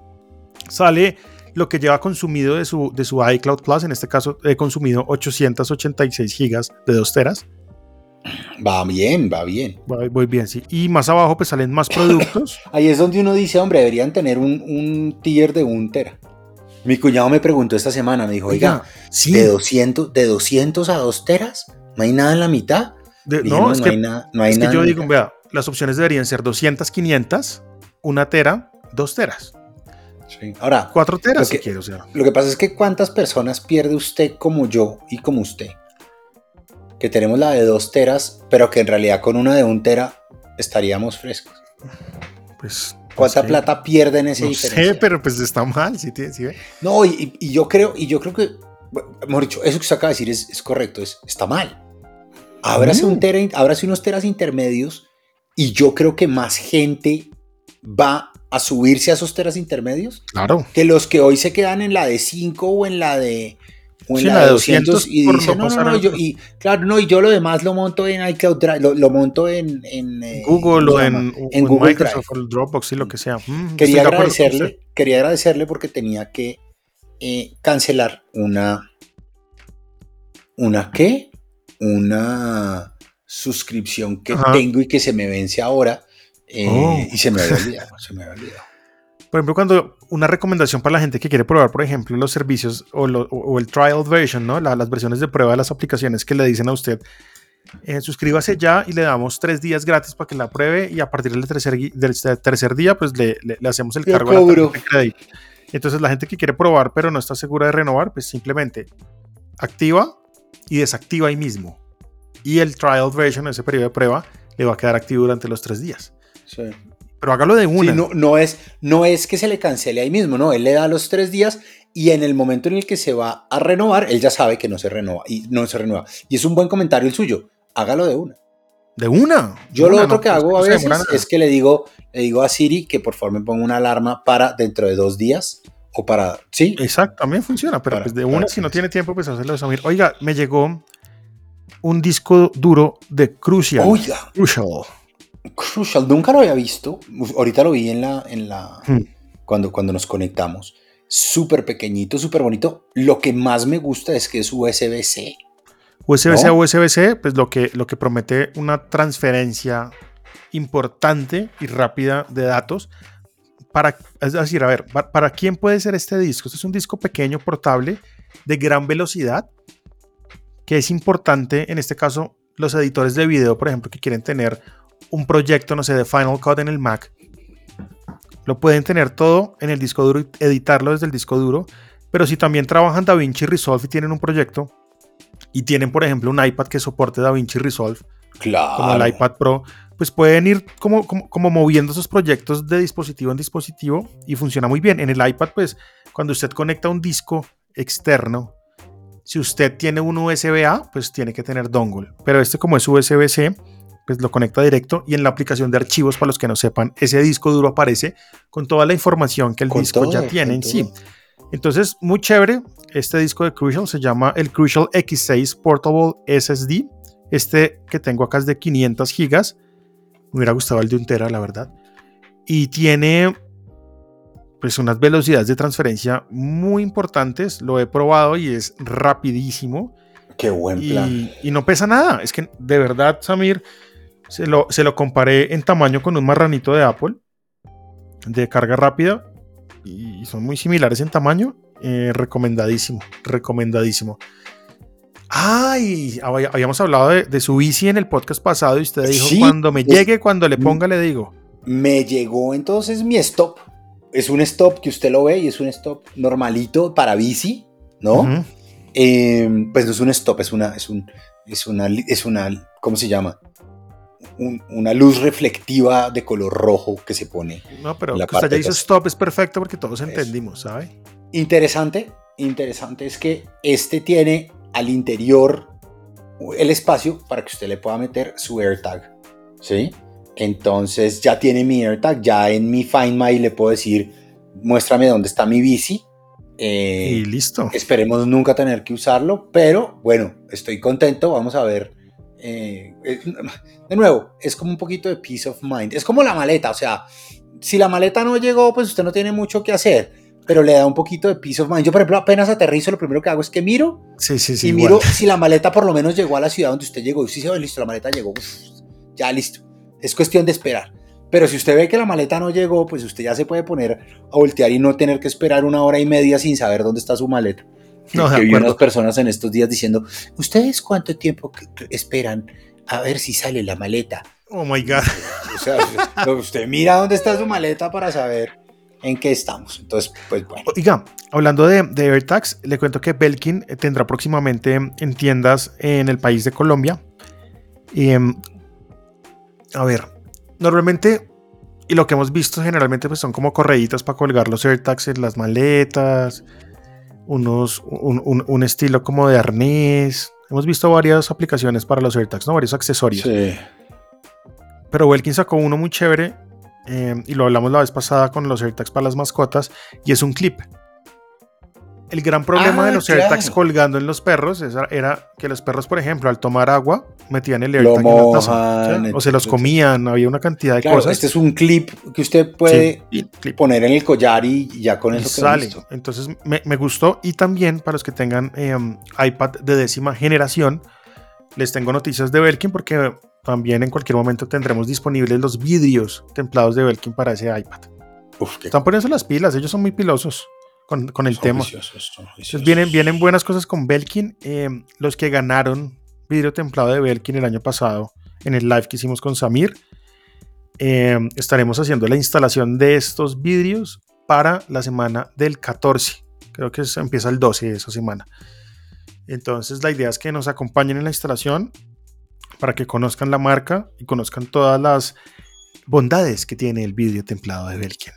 Sale lo que lleva consumido de su, de su iCloud Plus. En este caso he consumido 886 gigas de 2 teras. Va bien, va bien. Voy, bien, sí. Y más abajo pues salen más productos. *coughs* Ahí es donde uno dice, hombre, deberían tener un, un tier de un tera. Mi cuñado me preguntó esta semana, me dijo, oiga, de, 200, de 200 a 2 teras, ¿no hay nada en la mitad? no, es que, hay nada, no hay es que yo digo, vea, las opciones deberían ser 200, 500, una tera, 2 teras. Sí. Ahora, 4 teras si quiero, o sea. Lo que pasa es que cuántas personas pierde usted como yo y como usted que tenemos la de 2 teras, pero que en realidad con una de 1 tera estaríamos frescos. Pues. ¿Cuánta plata pierde en ese no Sé, pero pues está mal, ¿sí, sí, No, y, yo creo, y yo creo que, hemos dicho, eso que usted acaba de decir es, correcto, es, está mal. Ábrase, un tera, ábrase unos teras intermedios y yo creo que más gente va a subirse a esos teras intermedios claro. que los que hoy se quedan en la de 5 o en la de o en la de 200, y dice, no, no, no, yo, y claro, no, y yo lo demás lo monto en iCloud Drive, lo, lo monto en, en eh, Google o en, en, Google Microsoft Drive. o Dropbox y lo que sea. Mm, quería agradecerle, quería agradecerle porque tenía que eh, cancelar una. ¿Una qué? Una suscripción que tengo y que se me vence ahora. Eh, oh. Y se me había olvidado, se me había olvidado. Por ejemplo, cuando una recomendación para la gente que quiere probar, por ejemplo, los servicios o, el trial version, ¿no? las versiones de prueba de las aplicaciones que le dicen a usted, eh, suscríbase ya y le damos tres días gratis para que la pruebe y a partir del tercer, del tercer día, pues le, le, hacemos el cargo de crédito. Entonces la gente que quiere probar pero no está segura de renovar, pues simplemente activa y desactiva ahí mismo. Y el trial version, ese periodo de prueba, le va a quedar activo durante los tres días. Sí. Pero hágalo de una. no, no, es, no es que se le cancele ahí mismo, no. Él le da los tres días y en el momento en el que se va a renovar, él ya sabe que no se renueva y no se renueva. Y es un buen comentario el suyo. Hágalo de una. De una. Yo lo otro que pues, hago a veces es que le digo, le digo a Siri que por favor me ponga una alarma para dentro de dos días o para. Sí. Exacto, también funciona, pero pues de una, si no tiene tiempo, pues hacerlo de Oiga, me llegó un disco duro de Crucial. Oiga. Crucial. Crucial, nunca lo había visto. Ahorita lo vi en la, en la hmm. cuando, cuando nos conectamos. Súper pequeñito, súper bonito. Lo que más me gusta es que es USB-C. USB-C a USB-C, pues lo que, lo que promete una transferencia importante y rápida de datos. Para, es decir, a ver, ¿para, ¿para quién puede ser este disco? Este es un disco pequeño, portable, de gran velocidad, que es importante, en este caso, los editores de video, por ejemplo, que quieren tener un proyecto, no sé, de Final Cut en el Mac, lo pueden tener todo en el disco duro y editarlo desde el disco duro. Pero si también trabajan DaVinci Resolve y tienen un proyecto y tienen, por ejemplo, un iPad que soporte DaVinci Resolve, como el iPad Pro, pues pueden ir como, como, moviendo esos proyectos de dispositivo en dispositivo y funciona muy bien. En el iPad, pues cuando usted conecta un disco externo, si usted tiene un USB-A, pues tiene que tener dongle. Pero este como es USB-C, pues lo conecta directo y en la aplicación de archivos, para los que no sepan, ese disco duro aparece con toda la información que el disco ya tiene en sí. Entonces, muy chévere. Este disco de Crucial se llama el Crucial X6 Portable SSD. Este que tengo acá es de 500 gigas. Me hubiera gustado el de un tera, la verdad. Y tiene pues unas velocidades de transferencia muy importantes. Lo he probado y es rapidísimo. Qué buen plan. y no pesa nada. Es que de verdad, Samir, se lo, comparé en tamaño con un marranito de Apple de carga rápida y son muy similares en tamaño. Eh, recomendadísimo, recomendadísimo. Ay, habíamos hablado de, su bici en el podcast pasado y usted dijo, cuando me llegue, cuando le ponga, le digo. Me llegó entonces mi stop. Es un stop que usted lo ve y es un stop normalito para bici, ¿no? Em, pues no es un stop, es una, es un, es una, es una, ¿cómo se llama? Una luz reflectiva de color rojo que se pone. No, pero la que usted ya hizo stop es perfecto porque todos entendimos, ¿sabe? Interesante, interesante es que este tiene al interior el espacio para que usted le pueda meter su AirTag, ¿sí? Entonces ya tiene mi AirTag, ya en mi Find My le puedo decir, muéstrame dónde está mi bici. Eh, y listo. Esperemos nunca tener que usarlo, pero bueno, estoy contento, vamos a ver eh, de nuevo, es como un poquito de peace of mind. Es como la maleta, o sea, si la maleta no llegó, pues usted no tiene mucho que hacer, pero le da un poquito de peace of mind. Yo, por ejemplo, apenas aterrizo, lo primero que hago es que miro sí, sí, sí, y miro si la maleta por lo menos llegó a la ciudad donde usted llegó. Y si se ve, listo, la maleta llegó, ya listo. Es cuestión de esperar. Pero si usted ve que la maleta no llegó, pues usted ya se puede poner a voltear y no tener que esperar una hora y media sin saber dónde está su maleta. No, que vi unas personas en estos días diciendo, ¿ustedes cuánto tiempo esperan a ver si sale la maleta? Oh my God. O sea, *laughs* usted mira dónde está su maleta para saber en qué estamos. Entonces, pues bueno. Oiga, hablando de, de AirTags, le cuento que Belkin tendrá próximamente en tiendas en el país de Colombia. Em, a ver, normalmente, y lo que hemos visto generalmente pues son como correitas para colgar los AirTags en las maletas, unos, un, estilo como de arnés. Hemos visto varias aplicaciones para los AirTags, ¿no? Varios accesorios. Sí. Pero Welkin sacó uno muy chévere eh, y lo hablamos la vez pasada con los AirTags para las mascotas y es un clip. El gran problema de los AirTags colgando en los perros era que los perros, por ejemplo, al tomar agua, metían el AirTag en la taza. O se los comían, había una cantidad de cosas. Este es un clip que usted puede poner en el collar y ya con eso sale. Entonces me, gustó. Y también para los que tengan em, iPad de décima generación, les tengo noticias de Belkin porque también en cualquier momento tendremos disponibles los vidrios templados de Belkin para ese iPad. Están poniendo las pilas, ellos son muy pilosos con, el tema. vienen, vienen buenas cosas con Belkin. Eh, los que ganaron vidrio templado de Belkin el año pasado en el live que hicimos con Samir. Eh, estaremos haciendo la instalación de estos vidrios para la semana del 14. Creo que empieza el 12 de esa semana. Entonces la idea es que nos acompañen en la instalación para que conozcan la marca y conozcan todas las bondades que tiene el vidrio templado de Belkin.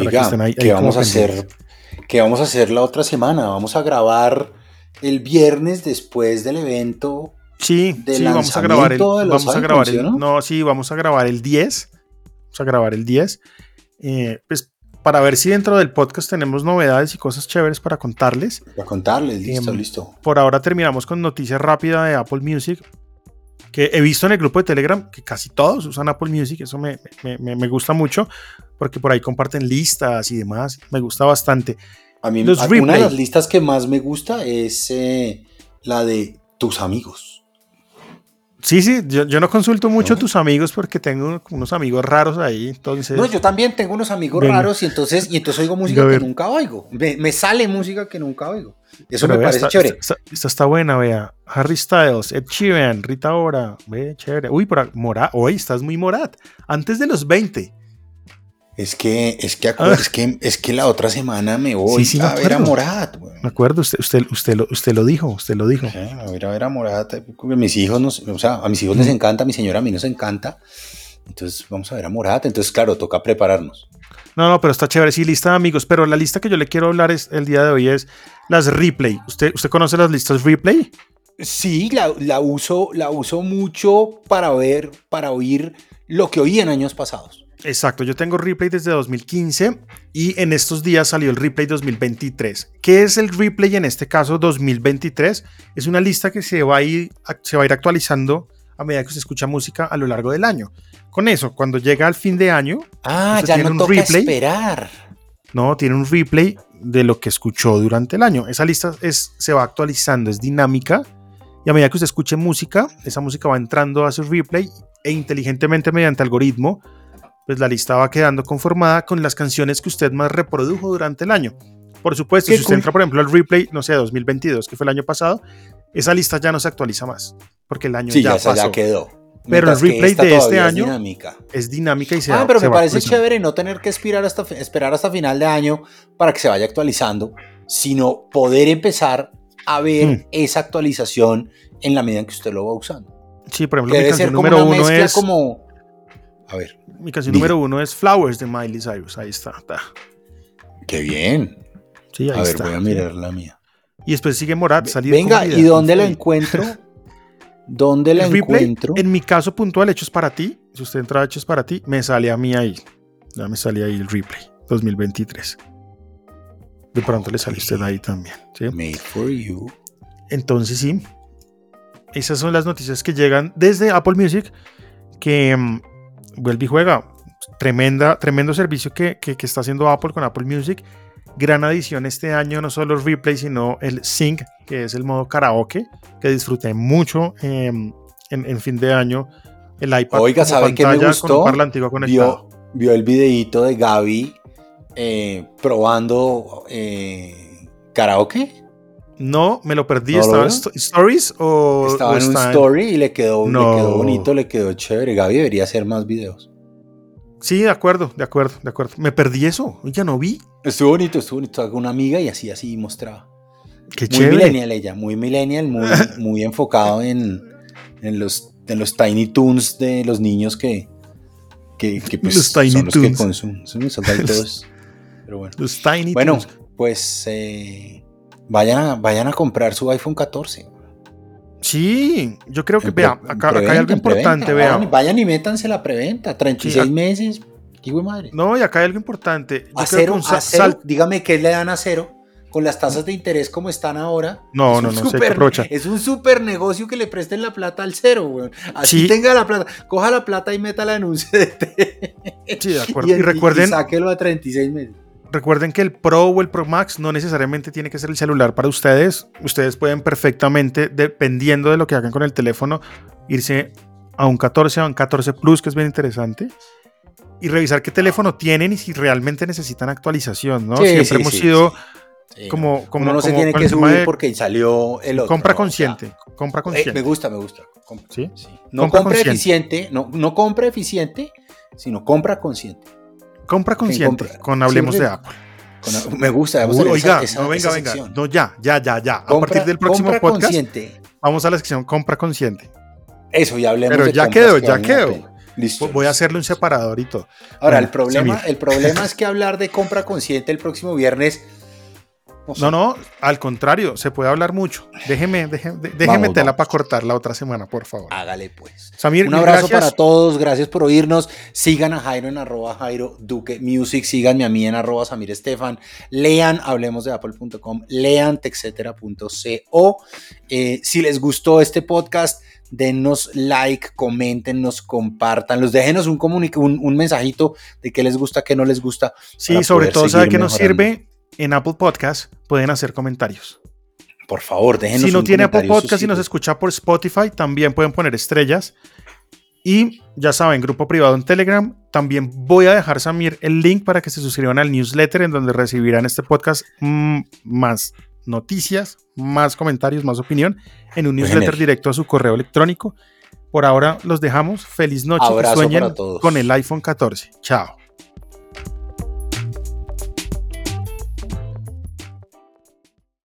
Oiga, ¿qué vamos a hacer? ¿Qué vamos a hacer la otra semana? Vamos a grabar el viernes después del evento. Sí, sí vamos a grabar el, vamos a grabar el, ¿no? sí, vamos a grabar el 10. Vamos a grabar el 10. Eh, pues para ver si dentro del podcast tenemos novedades y cosas chéveres para contarles. Para contarles, listo, em, listo. Por ahora terminamos con noticias rápida de Apple Music que he visto en el grupo de Telegram que casi todos usan Apple Music, eso me, me, gusta mucho, porque por ahí comparten listas y demás, me gusta bastante. A mí una de las listas que más me gusta es eh, la de tus amigos. Sí, sí, yo, no consulto mucho a tus amigos porque tengo unos amigos raros ahí, entonces... No, yo también tengo unos amigos raros y entonces, y entonces oigo música que nunca oigo. Me, sale música que nunca oigo. Eso me parece chévere. Esta, está buena, vea. Harry Styles, Ed Sheeran, Rita Ora, ve, chévere. Uy, por Morat, hoy estás muy Morat. Antes de los 20. Es que, es que, ah. es que, es que la otra semana me voy a ver a Morat. Me acuerdo, usted, usted, usted, lo, usted lo dijo, usted lo dijo. a ver a ver a Morat. Mis hijos, o sea, a mis hijos les encanta, a mi señora a mí nos encanta. Entonces vamos a ver a Morat. Entonces, claro, toca prepararnos. No, no, pero está chévere. Sí, lista de amigos. Pero la lista que yo le quiero hablar es, el día de hoy es las replay. ¿Usted, usted conoce las listas replay? Sí, la, la, uso, la uso mucho para ver, para oír lo que oí en años pasados. Exacto, yo tengo replay desde 2015 y en estos días salió el replay 2023. ¿Qué es el replay en este caso 2023? Es una lista que se va a ir, se va a ir actualizando a medida que se escucha música a lo largo del año. Con eso, cuando llega al fin de año, ah, ya no un toca replay, esperar. No, tiene un replay de lo que escuchó durante el año. Esa lista es, se va actualizando, es dinámica y a medida que usted escuche música, esa música va entrando a su replay e inteligentemente mediante algoritmo pues la lista va quedando conformada con las canciones que usted más reprodujo durante el año. Por supuesto, si usted entra, por ejemplo, al replay, no sé, 2022, que fue el año pasado, esa lista ya no se actualiza más, porque el año ya, pasó. ya quedó. Pero el replay de este año es dinámica. es dinámica y se Ah, pero me parece chévere no tener que esperar hasta, esperar hasta final de año para que se vaya actualizando, sino poder empezar a ver mm. esa actualización en la medida en que usted lo va usando. Sí, por ejemplo, mi canción número uno es como a ver. Mi canción número uno es Flowers de Miley Cyrus. Ahí está. Qué bien. Sí, ahí a ver, voy a mirar la mía. Y después sigue Morat. Venga, ¿y dónde la encuentro? *laughs* ¿Dónde la encuentro? En mi caso puntual, Hechos para ti. Si usted entra a Hechos para ti, me sale a mí ahí. Ya me sale ahí el replay 2023. De pronto le sale usted ahí también. Made for you. Entonces, sí. Esas son las noticias que llegan desde Apple Music. Que mm, vuelve y juega. Tremenda, tremendo servicio que, está haciendo Apple con Apple Music. Gran adición este año, no solo el replay, sino el sync, que es el modo karaoke, que disfruté mucho em, en, fin de año. El iPad. Oiga, ¿sabe qué me gustó? Vio, vio, el videito de Gaby eh, probando eh, karaoke. No, me lo perdí. ¿Estaba en Stories o.? Estaba en un story y le quedó, le quedó bonito, le quedó chévere. Gaby debería hacer más videos. Sí, de acuerdo, de acuerdo, de acuerdo. Me perdí eso, ya no vi. Estuvo bonito, estuvo bonito. Una amiga y así, así mostraba. Qué muy millennial ella, muy millennial, muy, *laughs* muy enfocado en, en, los, en los Tiny Toons de los niños que, que, pues, los tiny son los que consumen. Son *laughs* los, Pero bueno. Los Tiny Bueno, pues. Eh, Vayan a, comprar su iPhone 14. Sí, yo creo que, vea, acá, hay algo importante, Vayan, y métanse la preventa, 36 meses. madre. No, y acá hay algo importante. acero, dígame qué le dan a cero con las tasas de interés como están ahora. No, no, no, super, Es un súper negocio que le presten la plata al cero, güey. Así tenga la plata. Coja la plata y meta en un *laughs* CDT. Sí, de acuerdo. y, recuerden. Y sáquelo a 36 meses. Recuerden que el Pro o el Pro Max no necesariamente tiene que ser el celular para ustedes. Ustedes pueden perfectamente, dependiendo de lo que hagan con el teléfono, irse a un 14 o a un 14 Plus, que es bien interesante, y revisar qué teléfono tienen y si realmente necesitan actualización, ¿no? Siempre hemos sido como, como no se tiene que subir porque salió el otro. Compra consciente, compra eh, consciente. me gusta, me gusta. ¿Sí? No compra eficiente, no, no compra eficiente, sino compra consciente. Compra consciente, con Hablemos de Apple. me gusta. oiga, no, venga, venga. No, ya, ya, ya, ya. a partir del próximo podcast, consciente. vamos a la sección Compra Consciente. Eso, ya hablemos Pero ya quedó, ya quedó. Listo. Voy a hacerle un separador y todo. Ahora, el, problema, el problema *laughs* es que hablar de compra consciente el próximo viernes no, no, al contrario, se puede hablar mucho. Déjeme, déjeme, déjeme tela para cortar la otra semana, por favor. Hágale pues. Un abrazo para todos, gracias por oírnos. Sigan a Jairo en arroba Jairo Duque Music, síganme a mí en arroba Samir Estefan, lean hablemos de apple.com, lean texetera.co. Eh, si les gustó este podcast, denos like, coméntenos, compartan, déjenos un, un, un mensajito de qué les gusta, qué no les gusta. Sí, sobre todo, ¿sabe qué nos sirve? En Apple Podcast pueden hacer comentarios. Por favor, déjenos Si no tiene Apple Podcast y nos escucha por Spotify, también pueden poner estrellas. Y ya saben, grupo privado en Telegram. También voy a dejar, Samir, el link para que se suscriban al newsletter en donde recibirán este podcast mm, más noticias, más comentarios, más opinión en un newsletter directo a su correo electrónico. Por ahora los dejamos. Feliz noche. Sueñen con el iPhone 14. Chao.